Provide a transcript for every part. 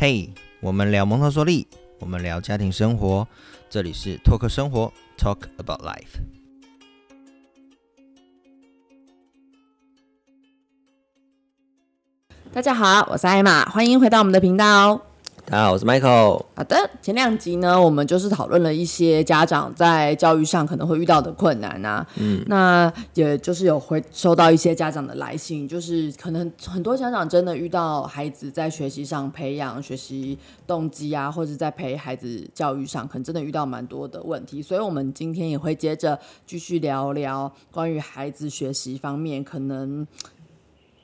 嘿，我们聊蒙特梭利，我们聊家庭生活，这里是托克生活，Talk about life。大家好，我是艾玛，欢迎回到我们的频道。大家好，我是 Michael。好的，前两集呢，我们就是讨论了一些家长在教育上可能会遇到的困难啊。嗯，那也就是有回收到一些家长的来信，就是可能很多家长真的遇到孩子在学习上培养学习动机啊，或者在陪孩子教育上，可能真的遇到蛮多的问题。所以，我们今天也会接着继续聊聊关于孩子学习方面可能。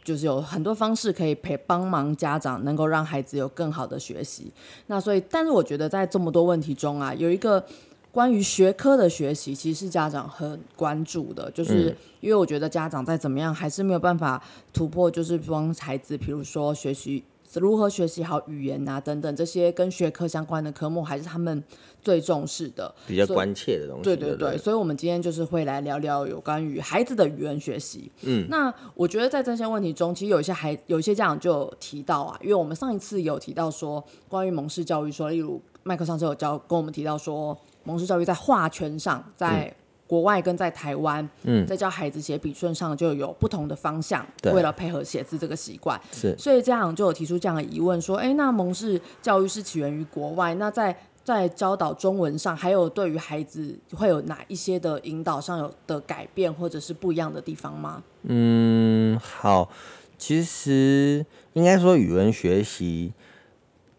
就是有很多方式可以陪帮忙家长，能够让孩子有更好的学习。那所以，但是我觉得在这么多问题中啊，有一个关于学科的学习，其实是家长很关注的。就是因为我觉得家长再怎么样，还是没有办法突破，就是帮孩子，比如说学习。如何学习好语言啊，等等这些跟学科相关的科目，还是他们最重视的、比较关切的东西。对对对，所以，我们今天就是会来聊聊有关于孩子的语言学习。嗯，那我觉得在这些问题中，其实有一些孩，有一些家长就有提到啊，因为我们上一次有提到说，关于蒙氏教育，说例如麦克上次有教跟我们提到说，蒙氏教育在画圈上，在。国外跟在台湾，嗯，在教孩子写笔顺上就有不同的方向，为了配合写字这个习惯，是，所以家长就有提出这样的疑问，说，哎，那蒙氏教育是起源于国外，那在在教导中文上，还有对于孩子会有哪一些的引导上有的改变，或者是不一样的地方吗？嗯，好，其实应该说语文学习，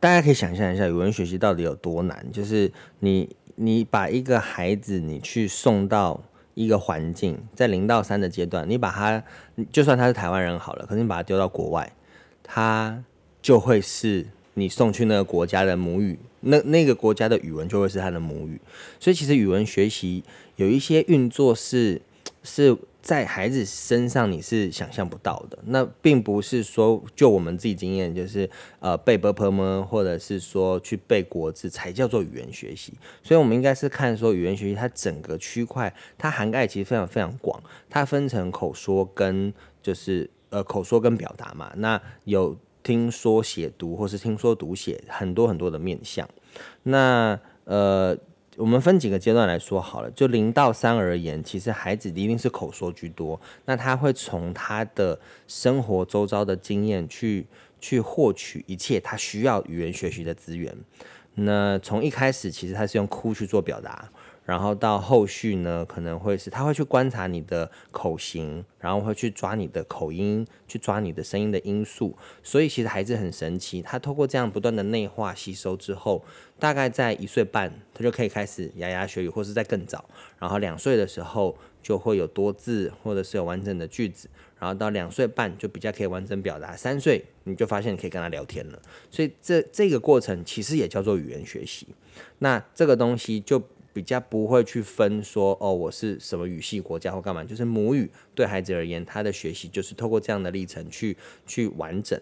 大家可以想象一下，语文学习到底有多难，就是你。你把一个孩子，你去送到一个环境，在零到三的阶段，你把他，就算他是台湾人好了，可是你把他丢到国外，他就会是你送去那个国家的母语，那那个国家的语文就会是他的母语。所以其实语文学习有一些运作是是。在孩子身上你是想象不到的，那并不是说就我们自己经验，就是呃背 b p m 或者是说去背国字才叫做语言学习。所以，我们应该是看说语言学习它整个区块，它涵盖其实非常非常广，它分成口说跟就是呃口说跟表达嘛。那有听说写读或是听说读写很多很多的面向。那呃。我们分几个阶段来说好了，就零到三而言，其实孩子一定是口说居多，那他会从他的生活周遭的经验去去获取一切他需要语言学习的资源。那从一开始，其实他是用哭去做表达。然后到后续呢，可能会是他会去观察你的口型，然后会去抓你的口音，去抓你的声音的因素。所以其实孩子很神奇，他透过这样不断的内化吸收之后，大概在一岁半，他就可以开始牙牙学语，或是在更早。然后两岁的时候就会有多字，或者是有完整的句子。然后到两岁半就比较可以完整表达。三岁你就发现你可以跟他聊天了。所以这这个过程其实也叫做语言学习。那这个东西就。比较不会去分说哦，我是什么语系国家或干嘛，就是母语对孩子而言，他的学习就是透过这样的历程去去完整。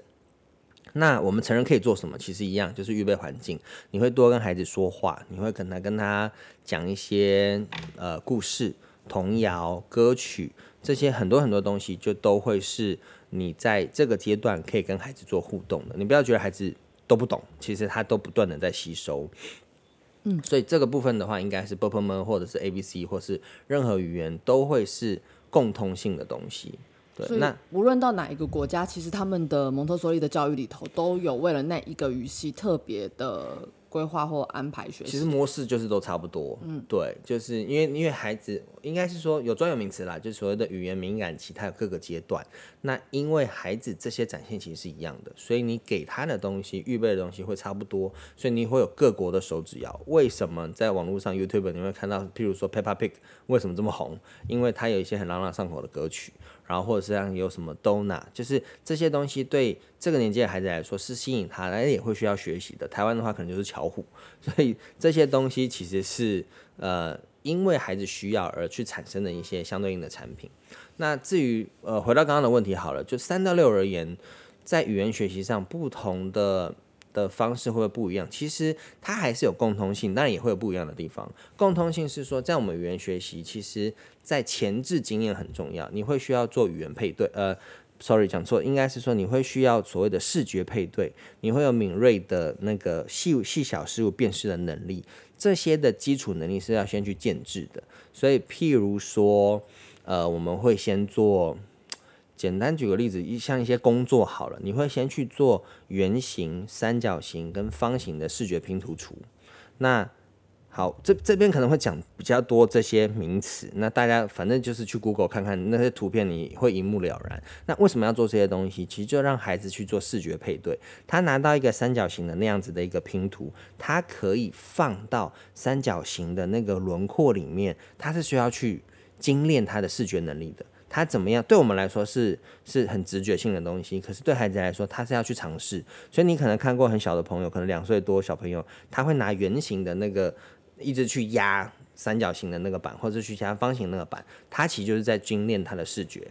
那我们成人可以做什么？其实一样，就是预备环境。你会多跟孩子说话，你会可能跟他讲一些呃故事、童谣、歌曲这些很多很多东西，就都会是你在这个阶段可以跟孩子做互动的。你不要觉得孩子都不懂，其实他都不断的在吸收。嗯，所以这个部分的话，应该是 b p m 或者是 A B C 或是任何语言都会是共通性的东西。对，那无论到哪一个国家，其实他们的蒙特梭利的教育里头都有为了那一个语系特别的。规划或安排学习，其实模式就是都差不多。嗯，对，就是因为因为孩子应该是说有专有名词啦，就是所谓的语言敏感期，它有各个阶段。那因为孩子这些展现其实是一样的，所以你给他的东西、预备的东西会差不多。所以你会有各国的手指谣。为什么在网络上 YouTube 你会看到，譬如说 Peppa Pig 为什么这么红？因为它有一些很朗朗上口的歌曲。然后或者是像有什么 Dona，就是这些东西对这个年纪的孩子来说是吸引他，来也会需要学习的。台湾的话可能就是巧虎，所以这些东西其实是呃因为孩子需要而去产生的一些相对应的产品。那至于呃回到刚刚的问题好了，就三到六而言，在语言学习上不同的。的方式会不会不一样？其实它还是有共通性，当然也会有不一样的地方。共通性是说，在我们语言学习，其实在前置经验很重要。你会需要做语言配对，呃，，sorry 讲错，应该是说你会需要所谓的视觉配对，你会有敏锐的那个细细小事物辨识的能力，这些的基础能力是要先去建制的。所以，譬如说，呃，我们会先做，简单举个例子，一像一些工作好了，你会先去做圆形、三角形跟方形的视觉拼图图，那。好，这这边可能会讲比较多这些名词，那大家反正就是去 Google 看看那些图片，你会一目了然。那为什么要做这些东西？其实就让孩子去做视觉配对。他拿到一个三角形的那样子的一个拼图，他可以放到三角形的那个轮廓里面，他是需要去精炼他的视觉能力的。他怎么样？对我们来说是是很直觉性的东西，可是对孩子来说，他是要去尝试。所以你可能看过很小的朋友，可能两岁多小朋友，他会拿圆形的那个。一直去压三角形的那个板，或者去压方形那个板，它其实就是在精炼它的视觉。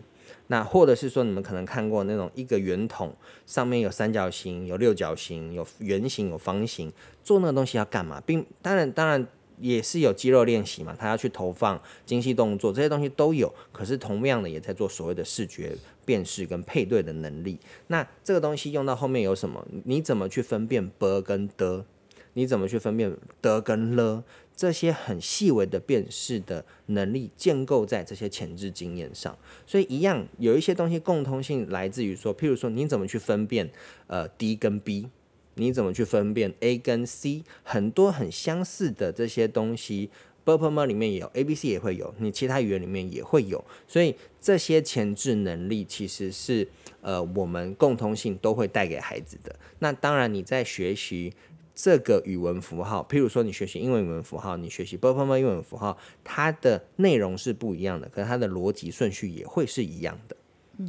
那或者是说，你们可能看过那种一个圆筒上面有三角形、有六角形、有圆形、有方形，做那个东西要干嘛？并当然当然也是有肌肉练习嘛，他要去投放精细动作，这些东西都有。可是同样的，也在做所谓的视觉辨识跟配对的能力。那这个东西用到后面有什么？你怎么去分辨 b 跟的？你怎么去分辨的跟了？这些很细微的辨识的能力建构在这些前置经验上，所以一样有一些东西共通性来自于说，譬如说你怎么去分辨呃 D 跟 B，你怎么去分辨 A 跟 C，很多很相似的这些东西 b u r p l e 里面也有，A B C 也会有，你其他语言里面也会有，所以这些前置能力其实是呃我们共通性都会带给孩子的。那当然你在学习。这个语文符号，譬如说你学习英文语文符号，你学习 b u r p l e 英文符号，它的内容是不一样的，可是它的逻辑顺序也会是一样的，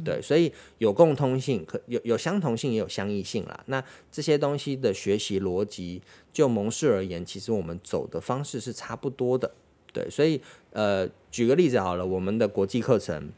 对，所以有共通性，可有有相同性，也有相异性啦。那这些东西的学习逻辑，就蒙氏而言，其实我们走的方式是差不多的，对，所以呃，举个例子好了，我们的国际课程，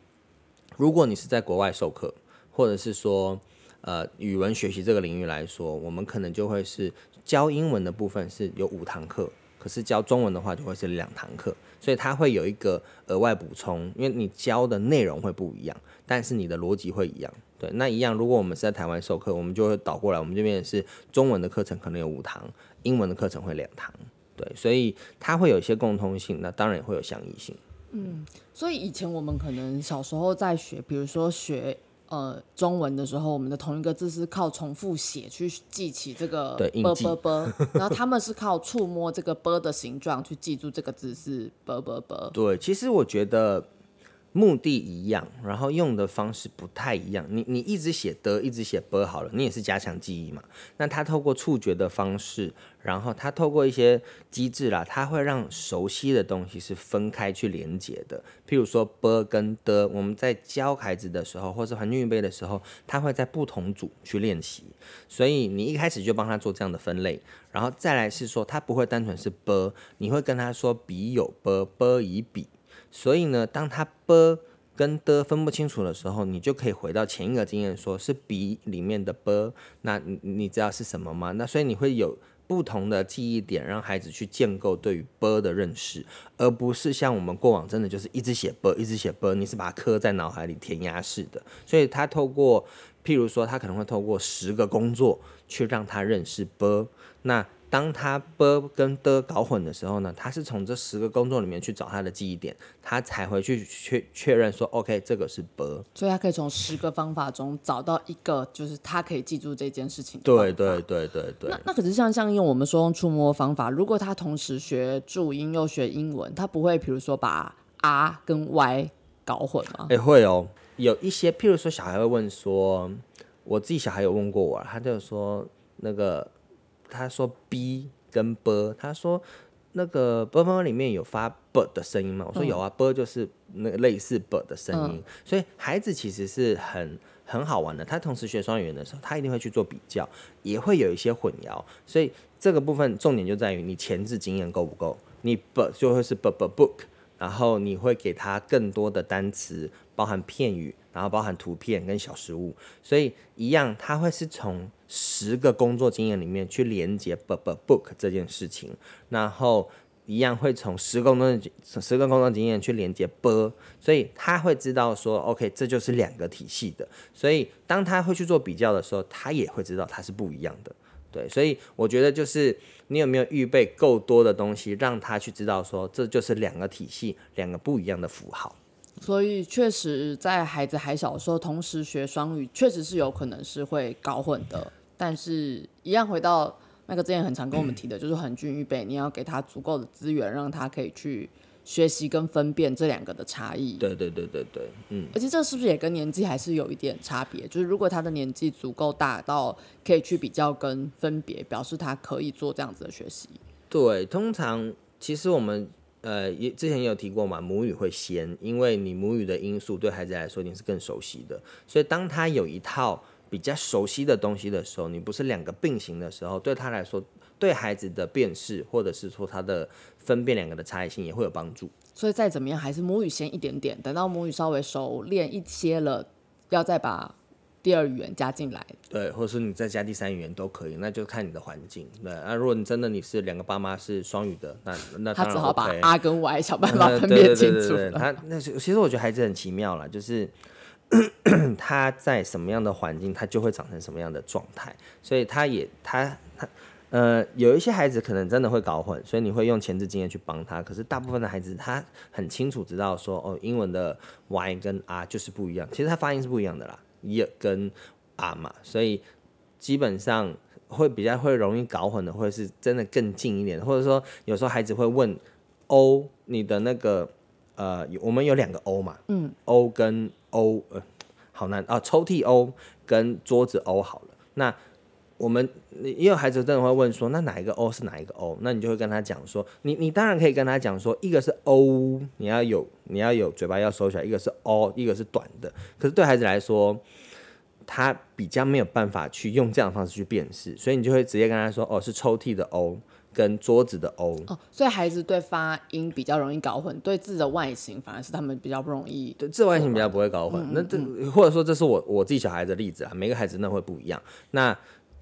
如果你是在国外授课，或者是说呃语文学习这个领域来说，我们可能就会是。教英文的部分是有五堂课，可是教中文的话就会是两堂课，所以它会有一个额外补充，因为你教的内容会不一样，但是你的逻辑会一样。对，那一样，如果我们是在台湾授课，我们就会倒过来，我们这边是中文的课程可能有五堂，英文的课程会两堂。对，所以它会有一些共通性，那当然也会有相异性。嗯，所以以前我们可能小时候在学，比如说学。呃，中文的时候，我们的同一个字是靠重复写去记起这个“啵啵啵”，然后他们是靠触摸这个“啵”的形状去记住这个字是“啵啵啵”。对，其实我觉得。目的一样，然后用的方式不太一样。你你一直写的，一直写不好了，你也是加强记忆嘛。那他透过触觉的方式，然后他透过一些机制啦，他会让熟悉的东西是分开去连接的。譬如说波跟的，我们在教孩子的时候，或是环境预备的时候，他会在不同组去练习。所以你一开始就帮他做这样的分类，然后再来是说，他不会单纯是波，你会跟他说比有波，波以笔。所以呢，当他 b 跟的分不清楚的时候，你就可以回到前一个经验，说是笔里面的 b，那你你知道是什么吗？那所以你会有不同的记忆点，让孩子去建构对于 b 的认识，而不是像我们过往真的就是一直写 b，一直写 b，你是把它刻在脑海里填鸭式的。所以他透过，譬如说，他可能会透过十个工作去让他认识 b，那。当他 b 跟的搞混的时候呢，他是从这十个工作里面去找他的记忆点，他才回去确确认说，OK，这个是 b，所以他可以从十个方法中找到一个，就是他可以记住这件事情。对对对对对。那那可是像像用我们说用触摸方法，如果他同时学注音又学英文，他不会比如说把 r 跟 y 搞混吗？也会哦，有一些，譬如说小孩会问说，我自己小孩有问过我，他就说那个。他说 b 跟 b，他说那个 b b 里面有发 b 的声音吗？我说有啊，b 就是那个类似 b 的声音。所以孩子其实是很很好玩的。他同时学双语言的时候，他一定会去做比较，也会有一些混淆。所以这个部分重点就在于你前置经验够不够。你 b 就会是 b b book，然后你会给他更多的单词，包含片语。然后包含图片跟小食物，所以一样，他会是从十个工作经验里面去连接 book book 这件事情，然后一样会从十公分的十个工作经验去连接 b，所以他会知道说，OK，这就是两个体系的。所以当他会去做比较的时候，他也会知道它是不一样的。对，所以我觉得就是你有没有预备够多的东西，让他去知道说，这就是两个体系，两个不一样的符号。所以确实在孩子还小的时候，同时学双语，确实是有可能是会搞混的。但是，一样回到那个之前很常跟我们提的，就是很均预备，你要给他足够的资源，让他可以去。学习跟分辨这两个的差异，对对对对对，嗯，而且这是不是也跟年纪还是有一点差别？就是如果他的年纪足够大到可以去比较跟分别，表示他可以做这样子的学习。对，通常其实我们呃也之前也有提过嘛，母语会先，因为你母语的因素对孩子来说一定是更熟悉的，所以当他有一套比较熟悉的东西的时候，你不是两个并行的时候，对他来说。对孩子的辨识，或者是说他的分辨两个的差异性也会有帮助。所以再怎么样，还是母语先一点点，等到母语稍微熟练一些了，要再把第二语言加进来。对，或者是你再加第三语言都可以，那就看你的环境。对，那如果你真的你是两个爸妈是双语的，那那他只好把 R 跟 Y 想办法分辨清楚。他那其实我觉得孩子很奇妙了，就是 他在什么样的环境，他就会长成什么样的状态。所以他也他他。呃，有一些孩子可能真的会搞混，所以你会用前置经验去帮他。可是大部分的孩子他很清楚知道说，哦，英文的 y 跟 r 就是不一样，其实他发音是不一样的啦，y 跟啊嘛，所以基本上会比较会容易搞混的，或者是真的更近一点，或者说有时候孩子会问 o，你的那个呃，我们有两个 o 嘛，嗯，o 跟 o，呃，好难啊，抽屉 o 跟桌子 o 好了，那。我们也有孩子真的会问说，那哪一个 O 是哪一个 O？那你就会跟他讲说，你你当然可以跟他讲说，一个是 O，你要有你要有嘴巴要收起来；一个是 O，一个是短的。可是对孩子来说，他比较没有办法去用这样的方式去辨识，所以你就会直接跟他说，哦，是抽屉的 O 跟桌子的 O。哦，所以孩子对发音比较容易搞混，对字的外形反而是他们比较不容易。对字外形比较不会搞混。那这或者说这是我我自己小孩的例子啊，每个孩子那会不一样。那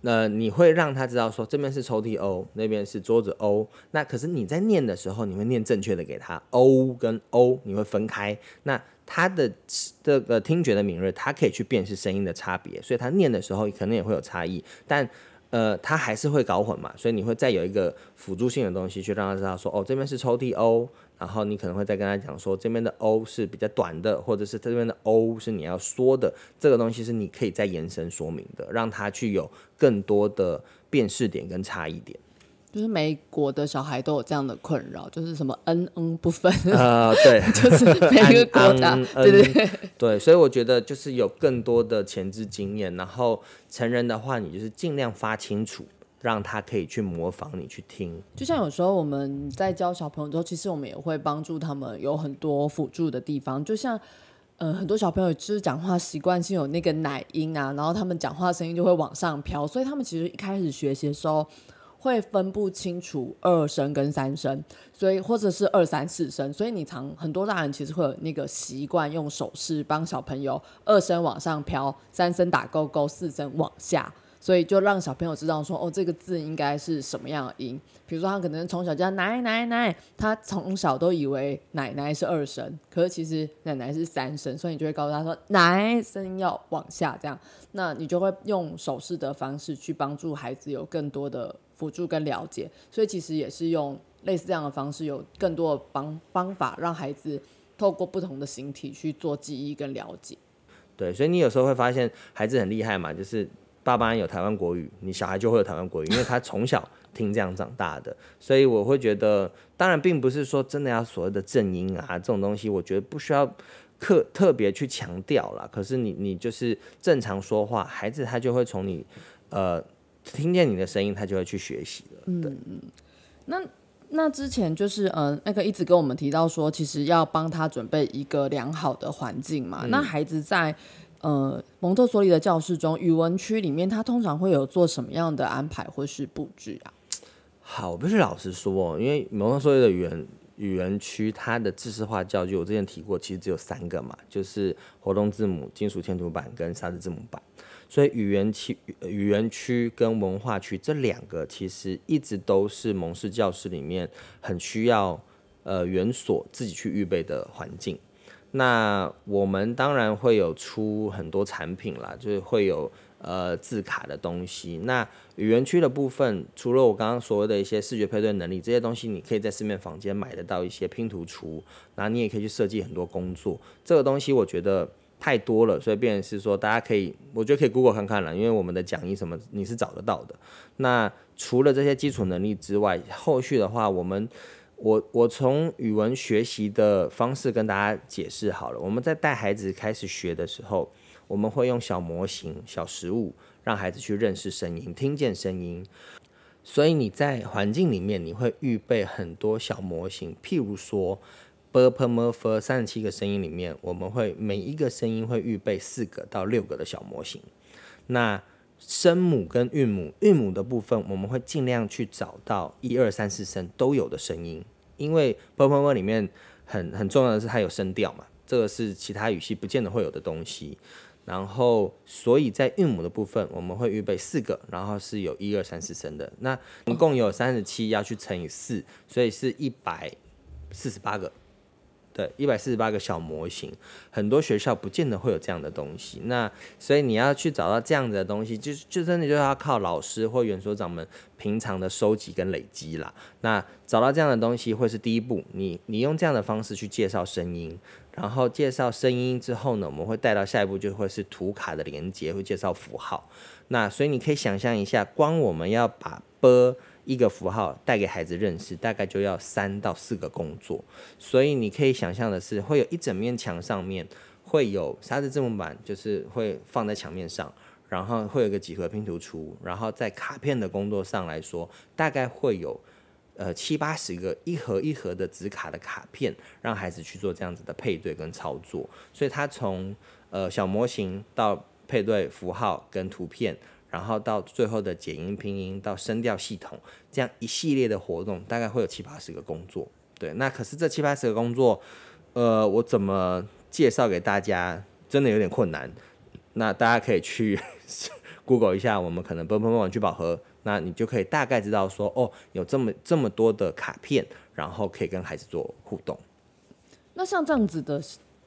那你会让他知道说这边是抽屉 O，那边是桌子 O。那可是你在念的时候，你会念正确的给他 O 跟 O，你会分开。那他的这个听觉的敏锐，他可以去辨识声音的差别，所以他念的时候可能也会有差异。但呃，他还是会搞混嘛，所以你会再有一个辅助性的东西去让他知道说，哦，这边是抽屉 O，然后你可能会再跟他讲说，这边的 O 是比较短的，或者是这边的 O 是你要说的，这个东西是你可以再延伸说明的，让他去有更多的辨识点跟差异点。就是美国的小孩都有这样的困扰，就是什么 n n 不分。啊，对，就是每个国家，对对对，对，所以我觉得就是有更多的前置经验，然后成人的话，你就是尽量发清楚，让他可以去模仿你去听。就像有时候我们在教小朋友之后，其实我们也会帮助他们有很多辅助的地方，就像呃很多小朋友就是讲话习惯性有那个奶音啊，然后他们讲话声音就会往上飘，所以他们其实一开始学习的时候。会分不清楚二声跟三声，所以或者是二三四声，所以你常很多大人其实会有那个习惯用手势帮小朋友二声往上飘，三声打勾勾，四声往下，所以就让小朋友知道说哦这个字应该是什么样的音。比如说他可能从小叫奶奶奶，他从小都以为奶奶是二声，可是其实奶奶是三声，所以你就会告诉他说奶声要往下这样，那你就会用手势的方式去帮助孩子有更多的。辅助跟了解，所以其实也是用类似这样的方式，有更多的方方法，让孩子透过不同的形体去做记忆跟了解。对，所以你有时候会发现孩子很厉害嘛，就是爸爸有台湾国语，你小孩就会有台湾国语，因为他从小听这样长大的。所以我会觉得，当然并不是说真的要所谓的正音啊这种东西，我觉得不需要特特别去强调了。可是你你就是正常说话，孩子他就会从你呃。听见你的声音，他就会去学习了。嗯嗯，那那之前就是呃，那个一直跟我们提到说，其实要帮他准备一个良好的环境嘛。那孩子在呃蒙特梭利的教室中，语文区里面，他通常会有做什么样的安排或是布置啊？好，不是老实说，因为蒙特梭利的语言语言区它的知识化教具，我之前提过，其实只有三个嘛，就是活动字母、金属填涂板跟沙子字母板。所以语言区、语言区跟文化区这两个，其实一直都是蒙氏教室里面很需要呃园所自己去预备的环境。那我们当然会有出很多产品啦，就是会有呃字卡的东西。那语言区的部分，除了我刚刚所谓的一些视觉配对能力，这些东西你可以在市面房间买得到一些拼图橱，然后你也可以去设计很多工作。这个东西我觉得太多了，所以变是说大家可以，我觉得可以 Google 看看了，因为我们的讲义什么你是找得到的。那除了这些基础能力之外，后续的话我们。我我从语文学习的方式跟大家解释好了。我们在带孩子开始学的时候，我们会用小模型、小实物，让孩子去认识声音、听见声音。所以你在环境里面，你会预备很多小模型。譬如说，b p m f 三十七个声音里面，我们会每一个声音会预备四个到六个的小模型。那声母跟韵母，韵母的部分我们会尽量去找到一二三四声都有的声音，因为 “b p m” 里面很很重要的是它有声调嘛，这个是其他语系不见得会有的东西。然后，所以在韵母的部分，我们会预备四个，然后是有一二三四声的。那一共有三十七，要去乘以四，所以是一百四十八个。对，一百四十八个小模型，很多学校不见得会有这样的东西。那所以你要去找到这样子的东西，就就真的就是要靠老师或园所长们平常的收集跟累积啦。那找到这样的东西会是第一步，你你用这样的方式去介绍声音，然后介绍声音之后呢，我们会带到下一步就会是图卡的连接，会介绍符号。那所以你可以想象一下，光我们要把 b 一个符号带给孩子认识，大概就要三到四个工作，所以你可以想象的是，会有一整面墙上面会有沙子字母板，就是会放在墙面上，然后会有个几何拼图橱，然后在卡片的工作上来说，大概会有呃七八十个一盒一盒的纸卡的卡片，让孩子去做这样子的配对跟操作，所以他从呃小模型到配对符号跟图片。然后到最后的解音拼音到声调系统，这样一系列的活动，大概会有七八十个工作。对，那可是这七八十个工作，呃，我怎么介绍给大家，真的有点困难。那大家可以去 Google 一下，我们可能蹦蹦蹦玩具宝盒，那你就可以大概知道说，哦，有这么这么多的卡片，然后可以跟孩子做互动。那像这样子的。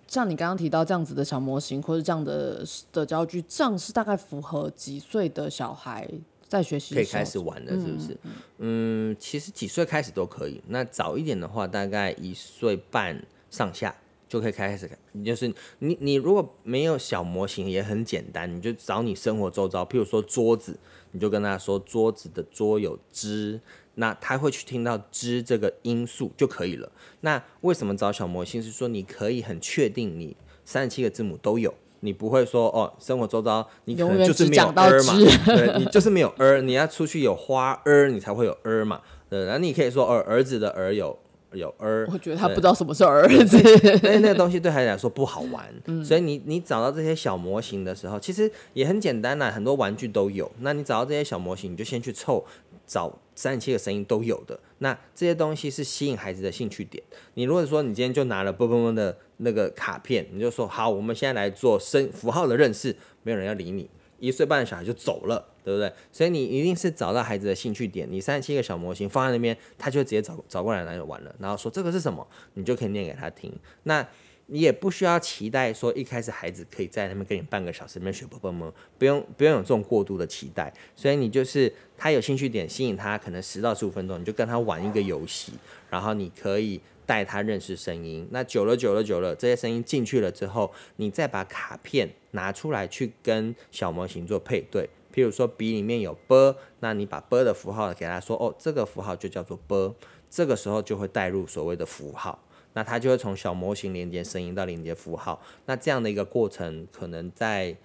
像你刚刚提到这样子的小模型，或者这样的的教具，这样是大概符合几岁的小孩在学习可以开始玩的，是不是？嗯，其实几岁开始都可以。那早一点的话，大概一岁半上下就可以开始。你就是你你如果没有小模型，也很简单，你就找你生活周遭，譬如说桌子，你就跟他说桌子的桌有支。那他会去听到“之”这个因素就可以了。那为什么找小模型？是说你可以很确定你三十七个字母都有，你不会说哦，生活周遭你可能就是没有 er 嘛，对，你就是没有 er，你要出去有花 er，你才会有 er 嘛。对，然后你可以说哦，儿子的儿有有 er。我觉得他不知道什么是儿子，那那个东西对孩子来说不好玩。所以你你找到这些小模型的时候，其实也很简单啦，很多玩具都有。那你找到这些小模型，你就先去凑。找三十七个声音都有的，那这些东西是吸引孩子的兴趣点。你如果说你今天就拿了啵啵啵的那个卡片，你就说好，我们现在来做声符号的认识，没有人要理你，一岁半的小孩就走了，对不对？所以你一定是找到孩子的兴趣点，你三十七个小模型放在那边，他就直接找找过来来玩了，然后说这个是什么，你就可以念给他听。那你也不需要期待说一开始孩子可以在那边跟你半个小时那边学啵啵啵，不用不用有这种过度的期待。所以你就是他有兴趣点吸引他，可能十到十五分钟，你就跟他玩一个游戏，然后你可以带他认识声音。那久了久了久了，这些声音进去了之后，你再把卡片拿出来去跟小模型做配对。譬如说笔里面有啵，那你把啵的符号给他说，哦，这个符号就叫做啵，这个时候就会带入所谓的符号。那它就会从小模型连接声音到连接符号，那这样的一个过程，可能在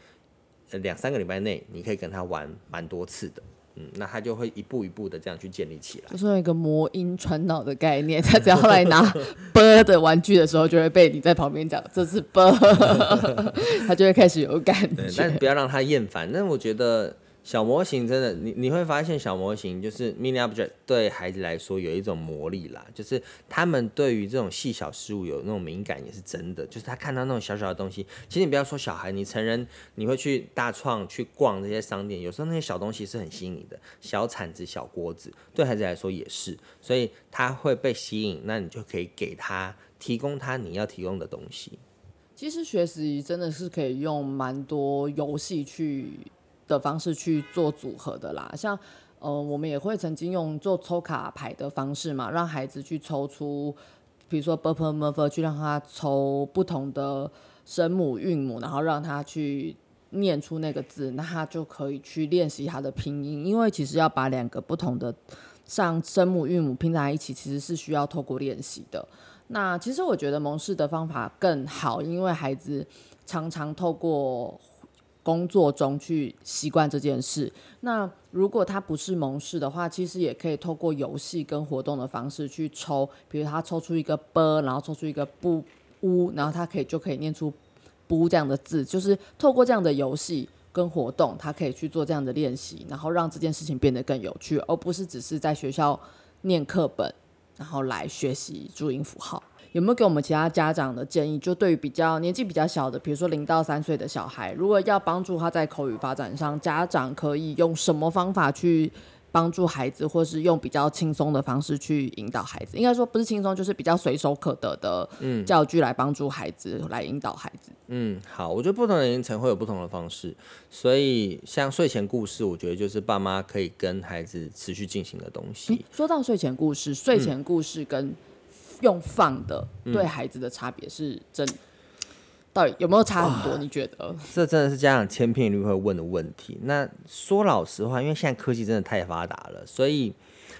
两三个礼拜内，你可以跟他玩蛮多次的，嗯，那他就会一步一步的这样去建立起来。就是一个魔音传脑的概念，他只要来拿 啵的玩具的时候，就会被你在旁边讲这是啵，他就会开始有感觉。但不要让他厌烦。那我觉得小模型真的，你你会发现小模型就是 mini object 对孩子来说有一种魔力啦，就是他们对于这种细小事物有那种敏感也是真的，就是他看到那种小小的东西，其实你不要说小孩，你成人你会去大创去逛这些商店，有时候那些小东西是很吸引你的，小铲子、小锅子，对孩子来说也是，所以他会被吸引，那你就可以给他提供他你要提供的东西。其实学习真的是可以用蛮多游戏去。的方式去做组合的啦，像呃，我们也会曾经用做抽卡牌的方式嘛，让孩子去抽出，比如说 b u r p l e m u r p h 去让他抽不同的声母韵母，然后让他去念出那个字，那他就可以去练习他的拼音。因为其实要把两个不同的像声母韵母拼在一起，其实是需要透过练习的。那其实我觉得蒙氏的方法更好，因为孩子常常透过。工作中去习惯这件事。那如果他不是蒙氏的话，其实也可以透过游戏跟活动的方式去抽，比如他抽出一个 b，然后抽出一个不乌，然后他可以就可以念出不这样的字。就是透过这样的游戏跟活动，他可以去做这样的练习，然后让这件事情变得更有趣，而不是只是在学校念课本，然后来学习注音符号。有没有给我们其他家长的建议？就对于比较年纪比较小的，比如说零到三岁的小孩，如果要帮助他在口语发展上，家长可以用什么方法去帮助孩子，或是用比较轻松的方式去引导孩子？应该说不是轻松，就是比较随手可得的教具来帮助孩子，来引导孩子。嗯，好，我觉得不同的年龄层会有不同的方式，所以像睡前故事，我觉得就是爸妈可以跟孩子持续进行的东西。说到睡前故事，睡前故事跟用放的对孩子的差别是真，到底有没有差很多？你觉得？这真的是家长千篇一律会问的问题。那说老实话，因为现在科技真的太发达了，所以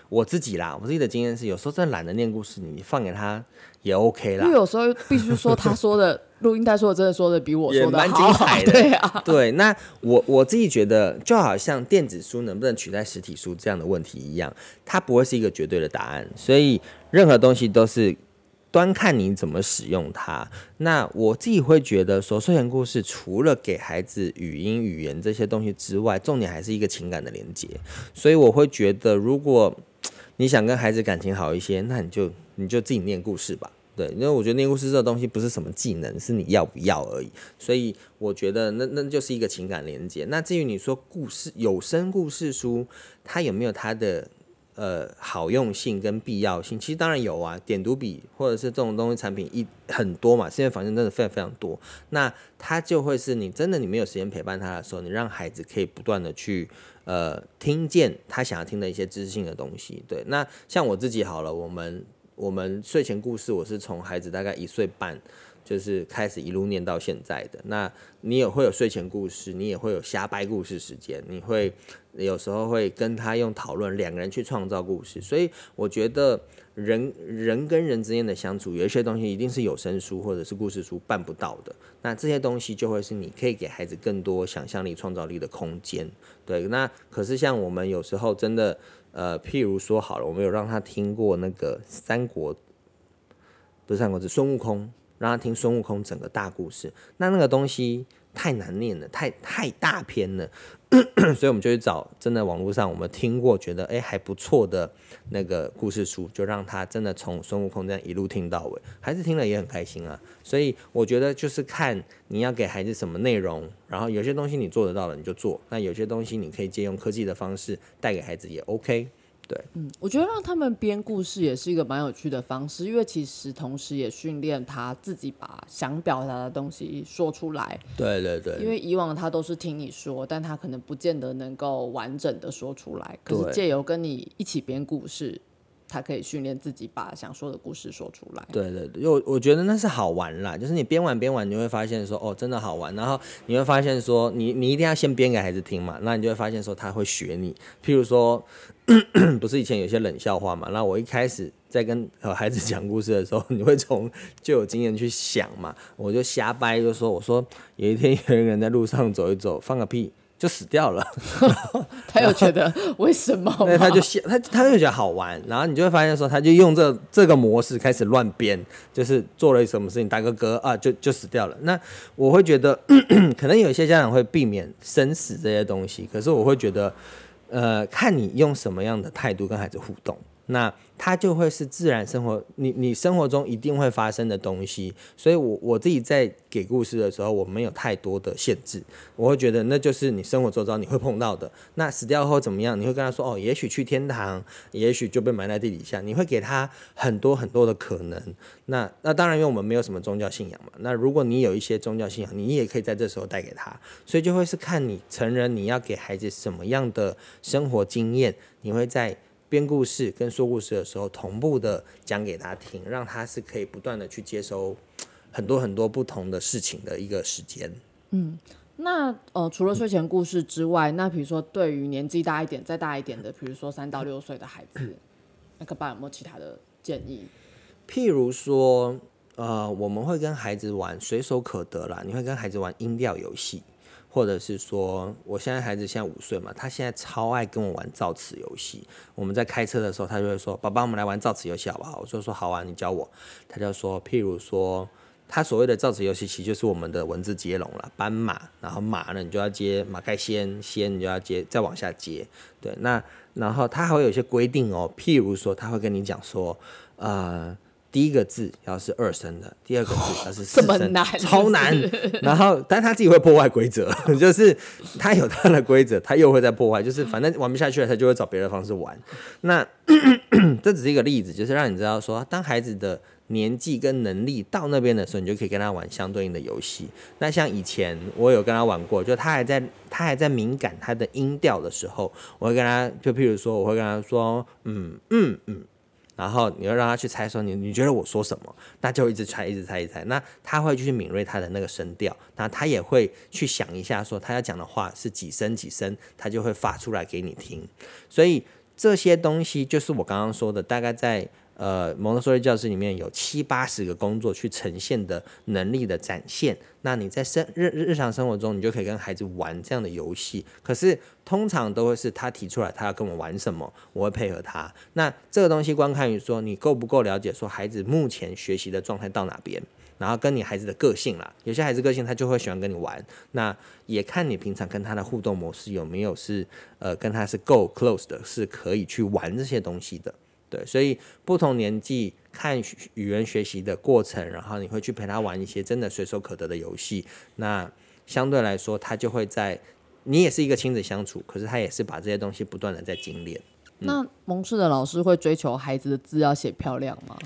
我自己啦，我自己的经验是，有时候真的懒得念故事，你放给他也 OK 啦。因为有时候必须说，他说的录音带说的，真的说的比我说的蛮精彩的。对啊，对。那我我自己觉得，就好像电子书能不能取代实体书这样的问题一样，它不会是一个绝对的答案。所以。任何东西都是端看你怎么使用它。那我自己会觉得说，睡前故事除了给孩子语音、语言这些东西之外，重点还是一个情感的连接。所以我会觉得，如果你想跟孩子感情好一些，那你就你就自己念故事吧。对，因为我觉得念故事这个东西不是什么技能，是你要不要而已。所以我觉得那那就是一个情感连接。那至于你说故事有声故事书，它有没有它的？呃，好用性跟必要性，其实当然有啊。点读笔或者是这种东西产品一很多嘛，现在房间真的非常非常多。那它就会是你真的你没有时间陪伴他的时候，你让孩子可以不断的去呃听见他想要听的一些知识性的东西。对，那像我自己好了，我们我们睡前故事，我是从孩子大概一岁半。就是开始一路念到现在的，那你也会有睡前故事，你也会有瞎掰故事时间，你会有时候会跟他用讨论，两个人去创造故事。所以我觉得人人跟人之间的相处，有一些东西一定是有声书或者是故事书办不到的。那这些东西就会是你可以给孩子更多想象力、创造力的空间。对，那可是像我们有时候真的，呃，譬如说好了，我们有让他听过那个三国，不是三国志孙悟空。让他听孙悟空整个大故事，那那个东西太难念了，太太大篇了，所以我们就去找真的网络上我们听过觉得哎还不错的那个故事书，就让他真的从孙悟空这样一路听到尾，孩子听了也很开心啊。所以我觉得就是看你要给孩子什么内容，然后有些东西你做得到了你就做，那有些东西你可以借用科技的方式带给孩子也 OK。对，嗯，我觉得让他们编故事也是一个蛮有趣的方式，因为其实同时也训练他自己把想表达的东西说出来。对对对，因为以往他都是听你说，但他可能不见得能够完整的说出来。可是借由跟你一起编故事。他可以训练自己把想说的故事说出来。对对对，我我觉得那是好玩啦，就是你编完编完，你会发现说哦，真的好玩。然后你会发现说，你你一定要先编给孩子听嘛，那你就会发现说他会学你。譬如说，不是以前有些冷笑话嘛，那我一开始在跟孩子讲故事的时候，你会从就有经验去想嘛，我就瞎掰，就说我说有一天有一个人在路上走一走，放个屁。就死掉了。他又觉得为什么？那他就他他就觉得好玩，然后你就会发现说，他就用这这个模式开始乱编，就是做了什么事情，打个嗝啊，就就死掉了。那我会觉得，可能有一些家长会避免生死这些东西，可是我会觉得，呃，看你用什么样的态度跟孩子互动。那它就会是自然生活，你你生活中一定会发生的东西。所以，我我自己在给故事的时候，我没有太多的限制。我会觉得那就是你生活周遭你会碰到的。那死掉后怎么样？你会跟他说哦，也许去天堂，也许就被埋在地底下。你会给他很多很多的可能。那那当然，因为我们没有什么宗教信仰嘛。那如果你有一些宗教信仰，你也可以在这时候带给他。所以就会是看你成人你要给孩子什么样的生活经验，你会在。编故事跟说故事的时候，同步的讲给他听，让他是可以不断的去接收很多很多不同的事情的一个时间。嗯，那呃，除了睡前故事之外，那比如说对于年纪大一点、再大一点的，比如说三到六岁的孩子，那个爸有没有其他的建议？譬如说，呃，我们会跟孩子玩随手可得啦，你会跟孩子玩音调游戏。或者是说，我现在孩子现在五岁嘛，他现在超爱跟我玩造词游戏。我们在开车的时候，他就会说：“爸爸，我们来玩造词游戏好不好？”我就说：“好啊，你教我。”他就说：“譬如说，他所谓的造词游戏，其实就是我们的文字接龙了。斑马，然后马呢，你就要接马盖先，先你就要接，再往下接。对，那然后他还会有一些规定哦，譬如说，他会跟你讲说，呃。第一个字要是二声的，第二个字要是四声，超难。然后，但他自己会破坏规则，就是他有他的规则，他又会在破坏，就是反正玩不下去了，他就会找别的方式玩。那 这只是一个例子，就是让你知道说，当孩子的年纪跟能力到那边的时候，你就可以跟他玩相对应的游戏。那像以前我有跟他玩过，就他还在他还在敏感他的音调的时候，我会跟他，就譬如说，我会跟他说，嗯嗯嗯。然后你要让他去猜，说你你觉得我说什么，那就一直猜，一直猜，一直猜。那他会去敏锐他的那个声调，那他也会去想一下，说他要讲的话是几声几声，他就会发出来给你听。所以这些东西就是我刚刚说的，大概在。呃，蒙特梭利教室里面有七八十个工作去呈现的能力的展现。那你在生日日常生活中，你就可以跟孩子玩这样的游戏。可是通常都会是他提出来，他要跟我玩什么，我会配合他。那这个东西观看于说你够不够了解，说孩子目前学习的状态到哪边，然后跟你孩子的个性啦。有些孩子个性他就会喜欢跟你玩，那也看你平常跟他的互动模式有没有是呃跟他是够 close 的，是可以去玩这些东西的。对，所以不同年纪看语言学习的过程，然后你会去陪他玩一些真的随手可得的游戏，那相对来说，他就会在你也是一个亲子相处，可是他也是把这些东西不断的在精炼。那蒙氏的老师会追求孩子的字要写漂亮吗？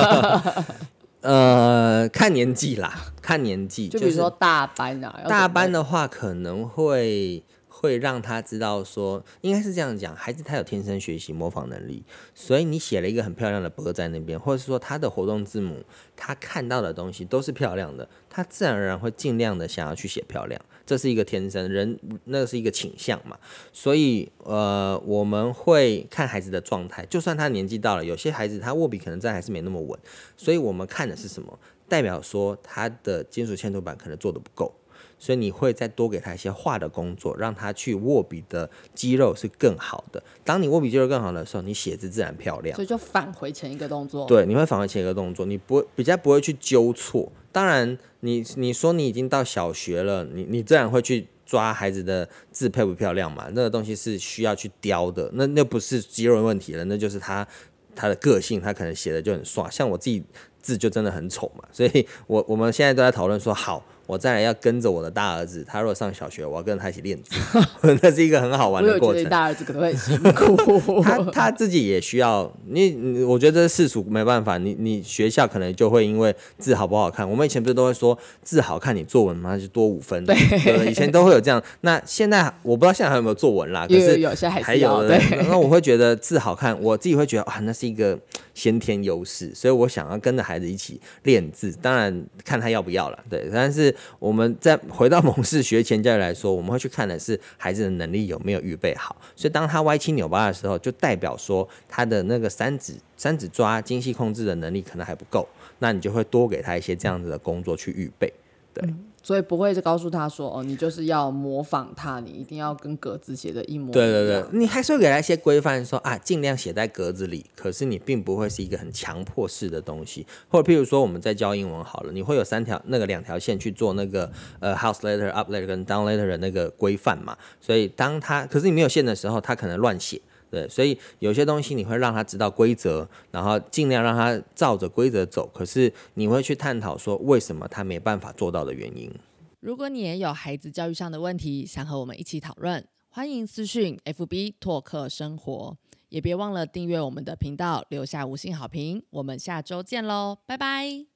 呃，看年纪啦，看年纪，就比如说大班啊，大班的话可能会。会让他知道说，应该是这样讲，孩子他有天生学习模仿能力，所以你写了一个很漂亮的“波”在那边，或者是说他的活动字母，他看到的东西都是漂亮的，他自然而然会尽量的想要去写漂亮，这是一个天生人，那是一个倾向嘛。所以呃，我们会看孩子的状态，就算他年纪到了，有些孩子他握笔可能在还是没那么稳，所以我们看的是什么？代表说他的金属嵌图板可能做的不够。所以你会再多给他一些画的工作，让他去握笔的肌肉是更好的。当你握笔肌肉更好的时候，你写字自然漂亮。所以就返回前一个动作。对，你会返回前一个动作，你不会比较不会去纠错。当然，你你说你已经到小学了，你你自然会去抓孩子的字漂不漂亮嘛？那个东西是需要去雕的，那那不是肌肉问题了，那就是他他的个性，他可能写的就很帅。像我自己字就真的很丑嘛，所以我我们现在都在讨论说好。我再来要跟着我的大儿子，他如果上小学，我要跟着他一起练字，那是一个很好玩的过程。大儿子可能会辛苦，他他自己也需要你。我觉得世俗没办法，你你学校可能就会因为字好不好看。我们以前不是都会说字好看，你作文嘛就多五分。对，以前都会有这样。那现在我不知道现在还有没有作文啦，可是有些还有的。那我会觉得字好看，我自己会觉得哇，那是一个先天优势，所以我想要跟着孩子一起练字。当然看他要不要了，对，但是。我们在回到蒙氏学前教育来说，我们会去看的是孩子的能力有没有预备好。所以当他歪七扭八的时候，就代表说他的那个三指三指抓精细控制的能力可能还不够。那你就会多给他一些这样子的工作去预备。对，所以不会就告诉他说，哦，你就是要模仿他，你一定要跟格子写的一模一样。对对对，你还是会给他一些规范，说啊，尽量写在格子里。可是你并不会是一个很强迫式的东西，或者譬如说我们在教英文好了，你会有三条那个两条线去做那个呃 house letter up letter 跟 down letter 的那个规范嘛。所以当他可是你没有线的时候，他可能乱写。对，所以有些东西你会让他知道规则，然后尽量让他照着规则走。可是你会去探讨说为什么他没办法做到的原因。如果你也有孩子教育上的问题，想和我们一起讨论，欢迎私讯 FB 拓客生活，也别忘了订阅我们的频道，留下五星好评。我们下周见喽，拜拜。